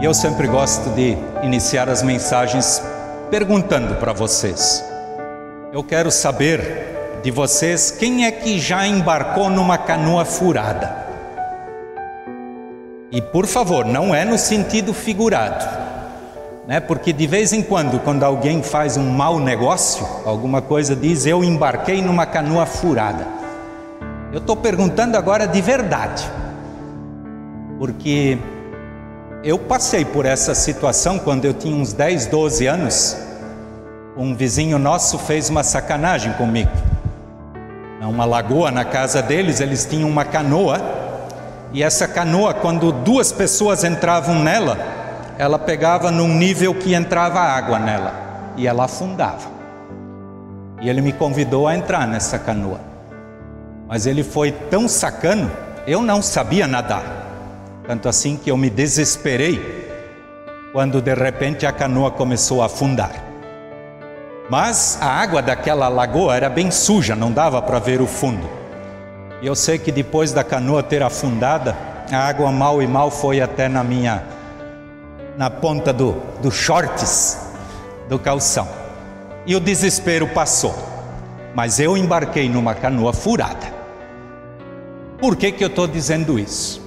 E eu sempre gosto de iniciar as mensagens perguntando para vocês. Eu quero saber de vocês quem é que já embarcou numa canoa furada. E por favor, não é no sentido figurado, né? Porque de vez em quando, quando alguém faz um mau negócio, alguma coisa diz eu embarquei numa canoa furada. Eu estou perguntando agora de verdade, porque eu passei por essa situação quando eu tinha uns 10, 12 anos. Um vizinho nosso fez uma sacanagem comigo. Uma lagoa na casa deles, eles tinham uma canoa, e essa canoa, quando duas pessoas entravam nela, ela pegava num nível que entrava água nela e ela afundava. E ele me convidou a entrar nessa canoa. Mas ele foi tão sacano, eu não sabia nadar. Tanto assim que eu me desesperei quando de repente a canoa começou a afundar. Mas a água daquela lagoa era bem suja, não dava para ver o fundo. E eu sei que depois da canoa ter afundada, a água mal e mal foi até na minha na ponta do, dos shorts do calção. E o desespero passou. Mas eu embarquei numa canoa furada. Por que, que eu estou dizendo isso?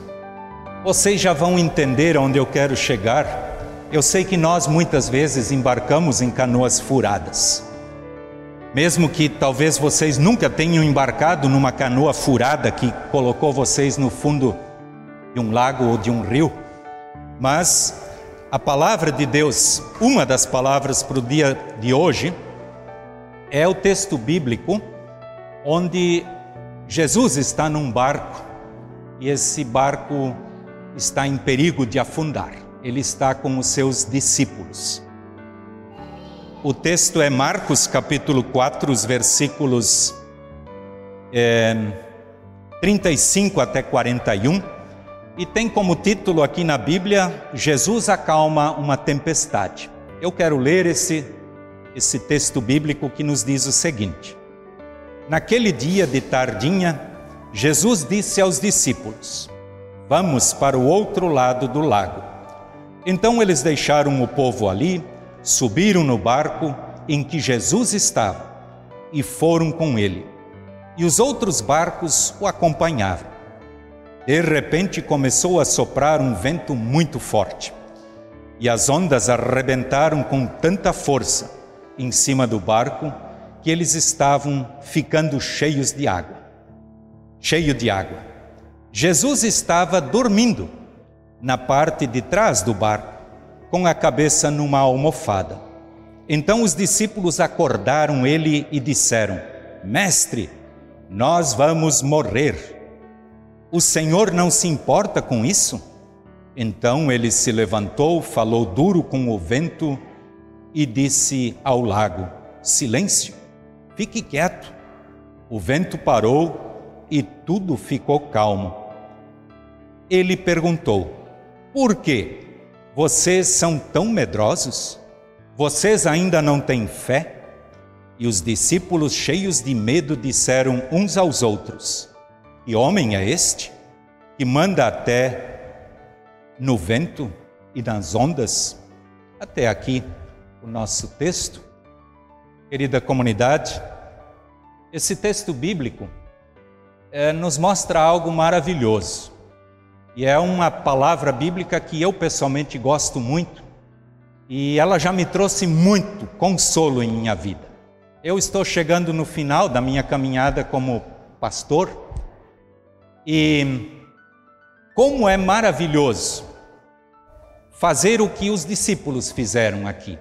Vocês já vão entender onde eu quero chegar. Eu sei que nós muitas vezes embarcamos em canoas furadas. Mesmo que talvez vocês nunca tenham embarcado numa canoa furada que colocou vocês no fundo de um lago ou de um rio, mas a palavra de Deus, uma das palavras para o dia de hoje, é o texto bíblico onde Jesus está num barco e esse barco está em perigo de afundar. Ele está com os seus discípulos. O texto é Marcos capítulo 4, os versículos é, 35 até 41, e tem como título aqui na Bíblia: Jesus acalma uma tempestade. Eu quero ler esse, esse texto bíblico que nos diz o seguinte: Naquele dia de tardinha, Jesus disse aos discípulos: Vamos para o outro lado do lago. Então eles deixaram o povo ali, subiram no barco em que Jesus estava e foram com ele. E os outros barcos o acompanhavam. De repente começou a soprar um vento muito forte, e as ondas arrebentaram com tanta força em cima do barco que eles estavam ficando cheios de água. Cheio de água. Jesus estava dormindo na parte de trás do barco, com a cabeça numa almofada. Então os discípulos acordaram ele e disseram: Mestre, nós vamos morrer. O Senhor não se importa com isso? Então ele se levantou, falou duro com o vento e disse ao lago: Silêncio, fique quieto. O vento parou e tudo ficou calmo ele perguntou: Por que vocês são tão medrosos? Vocês ainda não têm fé? E os discípulos, cheios de medo, disseram uns aos outros: Que homem é este que manda até no vento e nas ondas? Até aqui o nosso texto. Querida comunidade, esse texto bíblico é, nos mostra algo maravilhoso. E é uma palavra bíblica que eu pessoalmente gosto muito. E ela já me trouxe muito consolo em minha vida. Eu estou chegando no final da minha caminhada como pastor. E como é maravilhoso fazer o que os discípulos fizeram aqui.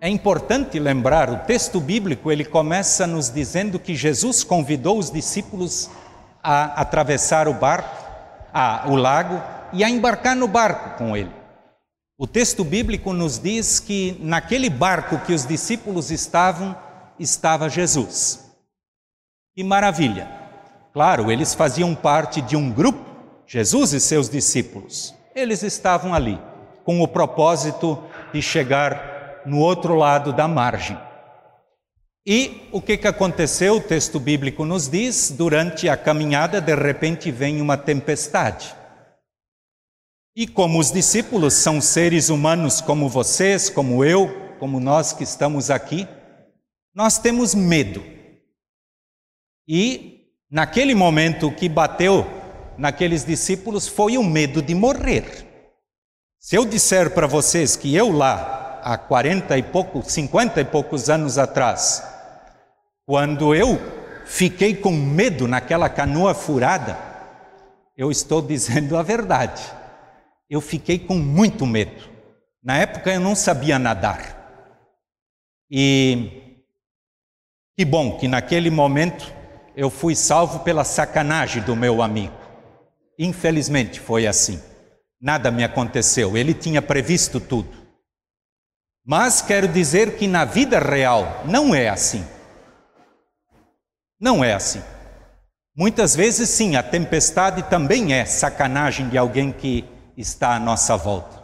É importante lembrar, o texto bíblico ele começa nos dizendo que Jesus convidou os discípulos a atravessar o barco, a, o lago e a embarcar no barco com ele. O texto bíblico nos diz que naquele barco que os discípulos estavam, estava Jesus. Que maravilha! Claro, eles faziam parte de um grupo, Jesus e seus discípulos. Eles estavam ali com o propósito de chegar no outro lado da margem. E o que, que aconteceu? O texto bíblico nos diz: durante a caminhada, de repente vem uma tempestade. E como os discípulos são seres humanos como vocês, como eu, como nós que estamos aqui, nós temos medo. E naquele momento que bateu naqueles discípulos foi o medo de morrer. Se eu disser para vocês que eu lá, há 40 e poucos, 50 e poucos anos atrás, quando eu fiquei com medo naquela canoa furada, eu estou dizendo a verdade. Eu fiquei com muito medo. Na época eu não sabia nadar. E que bom que naquele momento eu fui salvo pela sacanagem do meu amigo. Infelizmente foi assim. Nada me aconteceu, ele tinha previsto tudo. Mas quero dizer que na vida real não é assim. Não é assim. Muitas vezes, sim, a tempestade também é sacanagem de alguém que está à nossa volta.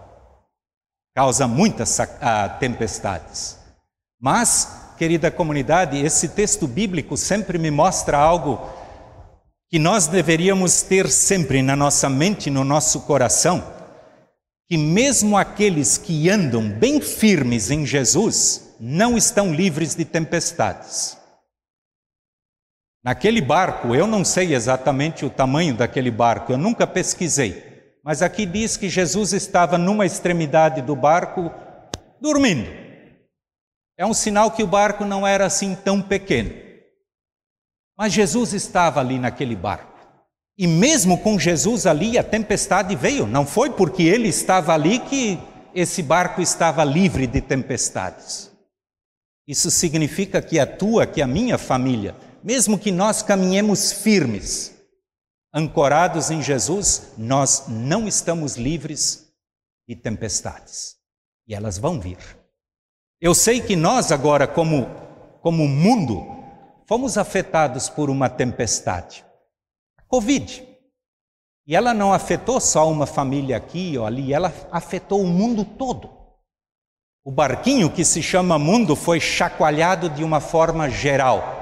Causa muitas uh, tempestades. Mas, querida comunidade, esse texto bíblico sempre me mostra algo que nós deveríamos ter sempre na nossa mente, no nosso coração, que mesmo aqueles que andam bem firmes em Jesus não estão livres de tempestades. Naquele barco, eu não sei exatamente o tamanho daquele barco, eu nunca pesquisei, mas aqui diz que Jesus estava numa extremidade do barco dormindo. É um sinal que o barco não era assim tão pequeno. Mas Jesus estava ali naquele barco. E mesmo com Jesus ali, a tempestade veio. Não foi porque ele estava ali que esse barco estava livre de tempestades. Isso significa que a tua, que a minha família, mesmo que nós caminhemos firmes, ancorados em Jesus, nós não estamos livres de tempestades. E elas vão vir. Eu sei que nós agora, como, como mundo, fomos afetados por uma tempestade. Covid. E ela não afetou só uma família aqui ou ali, ela afetou o mundo todo. O barquinho que se chama mundo foi chacoalhado de uma forma geral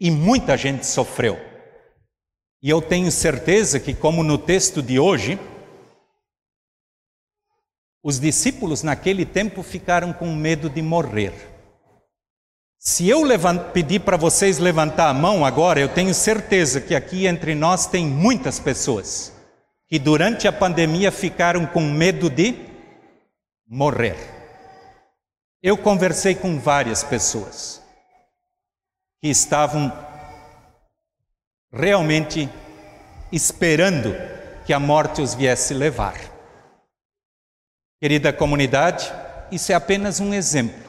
e muita gente sofreu. E eu tenho certeza que, como no texto de hoje, os discípulos naquele tempo ficaram com medo de morrer. Se eu pedir para vocês levantar a mão agora, eu tenho certeza que aqui entre nós tem muitas pessoas que durante a pandemia ficaram com medo de morrer. Eu conversei com várias pessoas que estavam realmente esperando que a morte os viesse levar. Querida comunidade, isso é apenas um exemplo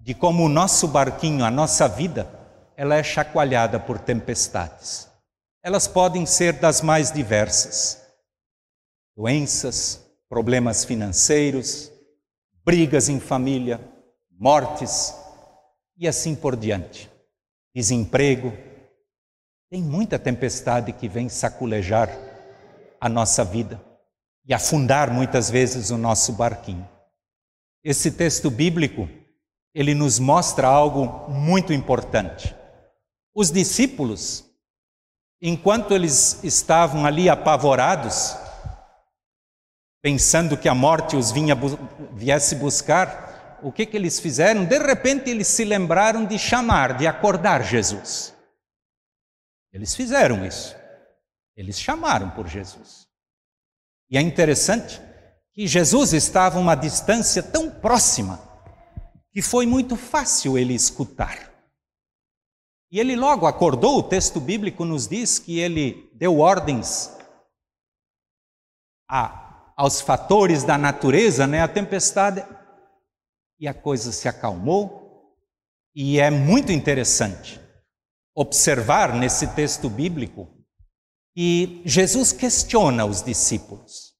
de como o nosso barquinho, a nossa vida, ela é chacoalhada por tempestades. Elas podem ser das mais diversas: doenças, problemas financeiros, brigas em família, mortes e assim por diante desemprego. Tem muita tempestade que vem saculejar a nossa vida e afundar muitas vezes o nosso barquinho. Esse texto bíblico, ele nos mostra algo muito importante. Os discípulos, enquanto eles estavam ali apavorados, pensando que a morte os vinha, viesse buscar, o que, que eles fizeram? De repente eles se lembraram de chamar, de acordar Jesus. Eles fizeram isso. Eles chamaram por Jesus. E é interessante que Jesus estava a uma distância tão próxima que foi muito fácil ele escutar. E ele logo acordou, o texto bíblico nos diz que ele deu ordens a, aos fatores da natureza, né? A tempestade e a coisa se acalmou. E é muito interessante observar nesse texto bíblico que Jesus questiona os discípulos.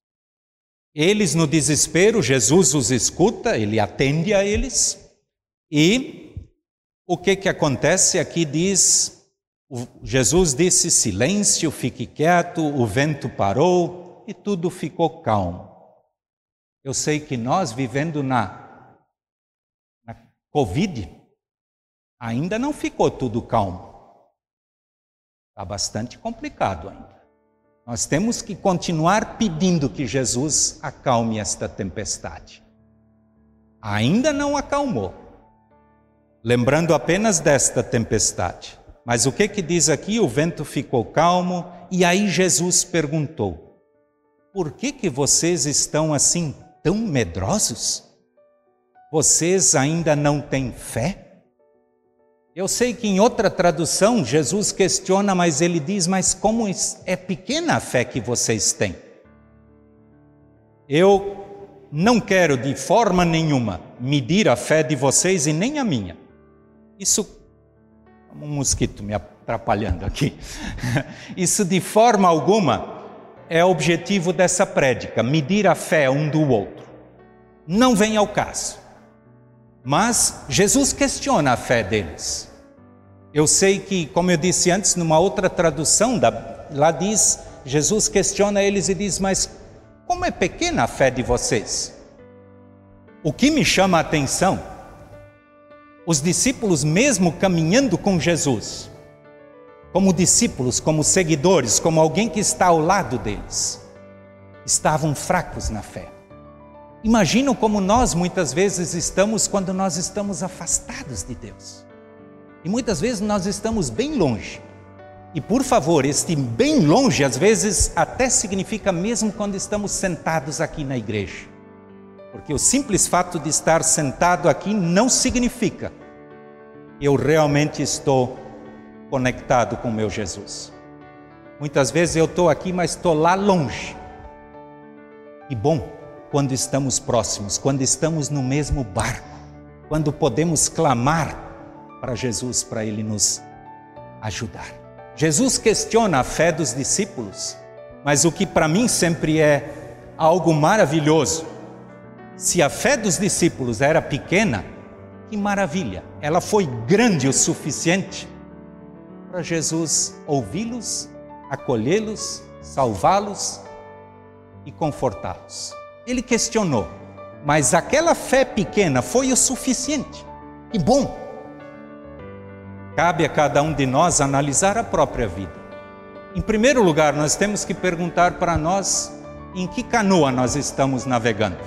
Eles, no desespero, Jesus os escuta, ele atende a eles. E o que, que acontece? Aqui diz: Jesus disse: silêncio, fique quieto, o vento parou e tudo ficou calmo. Eu sei que nós, vivendo na Covid, ainda não ficou tudo calmo. Está bastante complicado ainda. Nós temos que continuar pedindo que Jesus acalme esta tempestade. Ainda não acalmou. Lembrando apenas desta tempestade. Mas o que que diz aqui? O vento ficou calmo e aí Jesus perguntou: Por que que vocês estão assim tão medrosos? Vocês ainda não têm fé? Eu sei que em outra tradução Jesus questiona, mas ele diz: Mas como é pequena a fé que vocês têm? Eu não quero de forma nenhuma medir a fé de vocês e nem a minha. Isso. Um mosquito me atrapalhando aqui. Isso de forma alguma é objetivo dessa prédica, medir a fé um do outro. Não vem ao caso. Mas Jesus questiona a fé deles. Eu sei que, como eu disse antes, numa outra tradução, lá diz, Jesus questiona eles e diz: Mas como é pequena a fé de vocês? O que me chama a atenção, os discípulos, mesmo caminhando com Jesus, como discípulos, como seguidores, como alguém que está ao lado deles, estavam fracos na fé. Imaginam como nós muitas vezes estamos quando nós estamos afastados de Deus. E muitas vezes nós estamos bem longe. E por favor, este bem longe às vezes até significa mesmo quando estamos sentados aqui na igreja. Porque o simples fato de estar sentado aqui não significa eu realmente estou conectado com meu Jesus. Muitas vezes eu estou aqui, mas estou lá longe. E bom, quando estamos próximos, quando estamos no mesmo barco, quando podemos clamar para Jesus, para ele nos ajudar. Jesus questiona a fé dos discípulos, mas o que para mim sempre é algo maravilhoso, se a fé dos discípulos era pequena, que maravilha, ela foi grande o suficiente para Jesus ouvi-los, acolhê-los, salvá-los e confortá-los. Ele questionou, mas aquela fé pequena foi o suficiente. Que bom! Cabe a cada um de nós analisar a própria vida. Em primeiro lugar, nós temos que perguntar para nós em que canoa nós estamos navegando.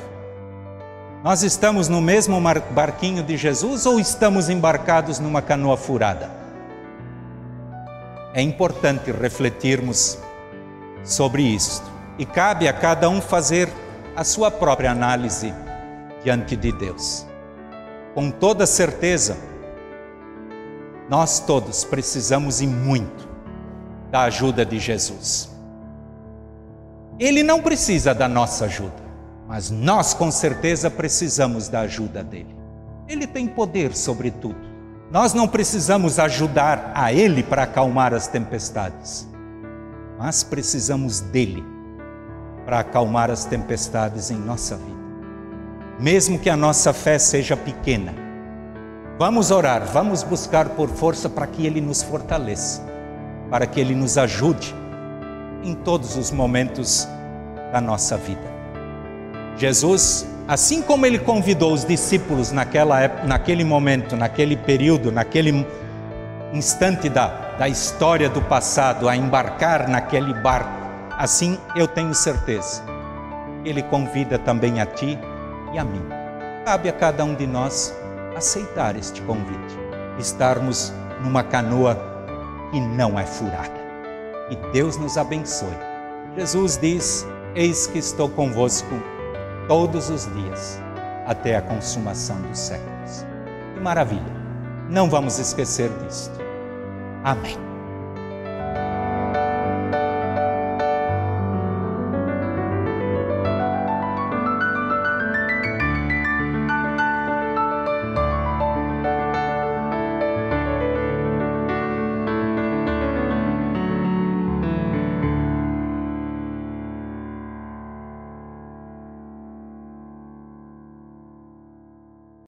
Nós estamos no mesmo barquinho de Jesus ou estamos embarcados numa canoa furada? É importante refletirmos sobre isto e cabe a cada um fazer a sua própria análise diante de Deus. Com toda certeza, nós todos precisamos e muito da ajuda de Jesus. Ele não precisa da nossa ajuda, mas nós com certeza precisamos da ajuda dele. Ele tem poder sobre tudo. Nós não precisamos ajudar a ele para acalmar as tempestades, mas precisamos dele para acalmar as tempestades em nossa vida. Mesmo que a nossa fé seja pequena, Vamos orar, vamos buscar por força para que Ele nos fortaleça, para que Ele nos ajude em todos os momentos da nossa vida. Jesus, assim como Ele convidou os discípulos naquela época, naquele momento, naquele período, naquele instante da, da história do passado a embarcar naquele barco, assim eu tenho certeza, Ele convida também a ti e a mim. Cabe a cada um de nós aceitar este convite, estarmos numa canoa que não é furada. E Deus nos abençoe. Jesus diz: Eis que estou convosco todos os dias, até a consumação dos séculos. Que maravilha! Não vamos esquecer disto. Amém.